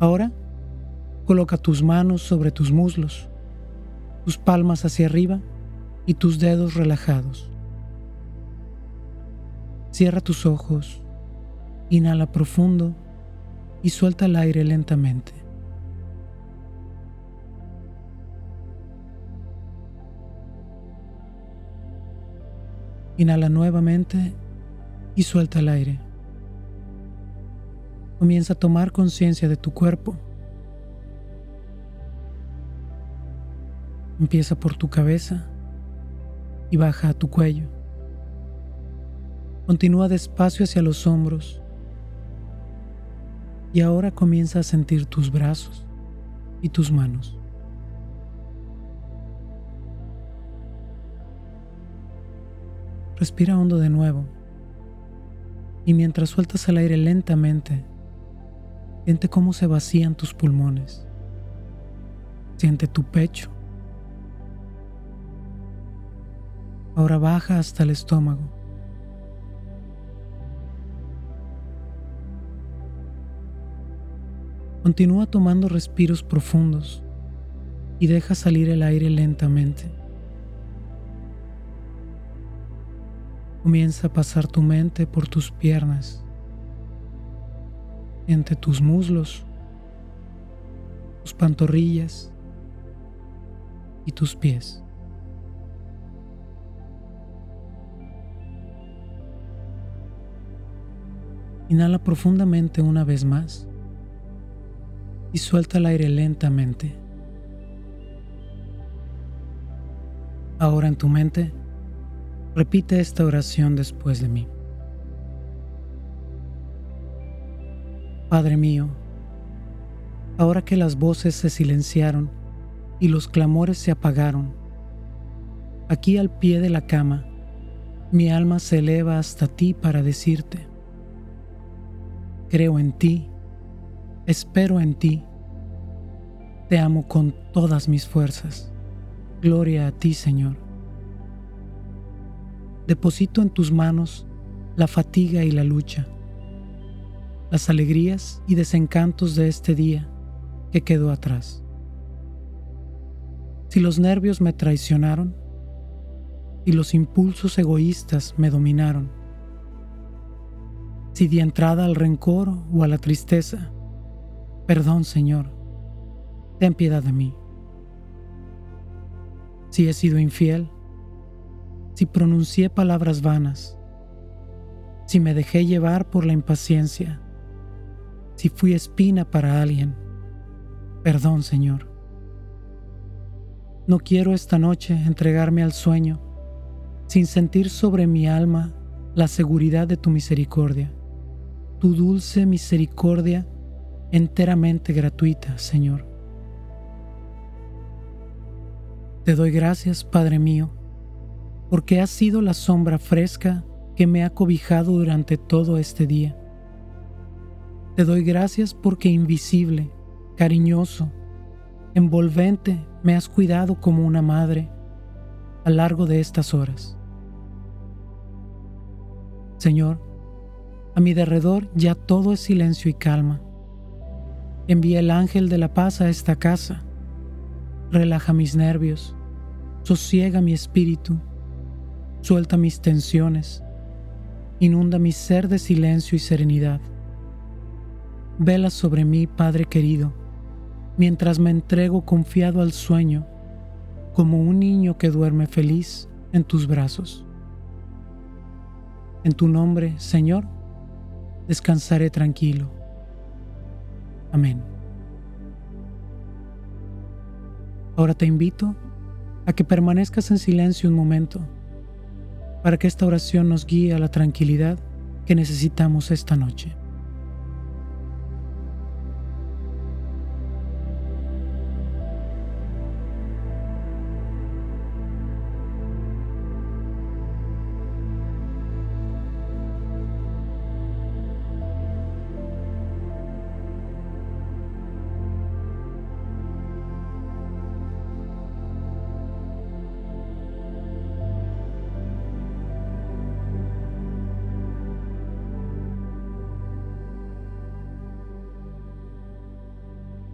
Ahora, coloca tus manos sobre tus muslos, tus palmas hacia arriba y tus dedos relajados. Cierra tus ojos, inhala profundo y suelta el aire lentamente. Inhala nuevamente y suelta el aire. Comienza a tomar conciencia de tu cuerpo. Empieza por tu cabeza y baja a tu cuello. Continúa despacio hacia los hombros y ahora comienza a sentir tus brazos y tus manos. Respira hondo de nuevo y mientras sueltas el aire lentamente, Siente cómo se vacían tus pulmones. Siente tu pecho. Ahora baja hasta el estómago. Continúa tomando respiros profundos y deja salir el aire lentamente. Comienza a pasar tu mente por tus piernas entre tus muslos, tus pantorrillas y tus pies. Inhala profundamente una vez más y suelta el aire lentamente. Ahora en tu mente, repite esta oración después de mí. Padre mío, ahora que las voces se silenciaron y los clamores se apagaron, aquí al pie de la cama, mi alma se eleva hasta ti para decirte, creo en ti, espero en ti, te amo con todas mis fuerzas, gloria a ti Señor. Deposito en tus manos la fatiga y la lucha las alegrías y desencantos de este día que quedó atrás. Si los nervios me traicionaron y los impulsos egoístas me dominaron, si di entrada al rencor o a la tristeza, perdón Señor, ten piedad de mí. Si he sido infiel, si pronuncié palabras vanas, si me dejé llevar por la impaciencia, si fui espina para alguien. Perdón, Señor. No quiero esta noche entregarme al sueño sin sentir sobre mi alma la seguridad de tu misericordia, tu dulce misericordia enteramente gratuita, Señor. Te doy gracias, Padre mío, porque has sido la sombra fresca que me ha cobijado durante todo este día te doy gracias porque invisible, cariñoso, envolvente me has cuidado como una madre a largo de estas horas. Señor, a mi derredor ya todo es silencio y calma. Envía el ángel de la paz a esta casa. Relaja mis nervios, sosiega mi espíritu, suelta mis tensiones, inunda mi ser de silencio y serenidad. Vela sobre mí, Padre querido, mientras me entrego confiado al sueño, como un niño que duerme feliz en tus brazos. En tu nombre, Señor, descansaré tranquilo. Amén. Ahora te invito a que permanezcas en silencio un momento para que esta oración nos guíe a la tranquilidad que necesitamos esta noche.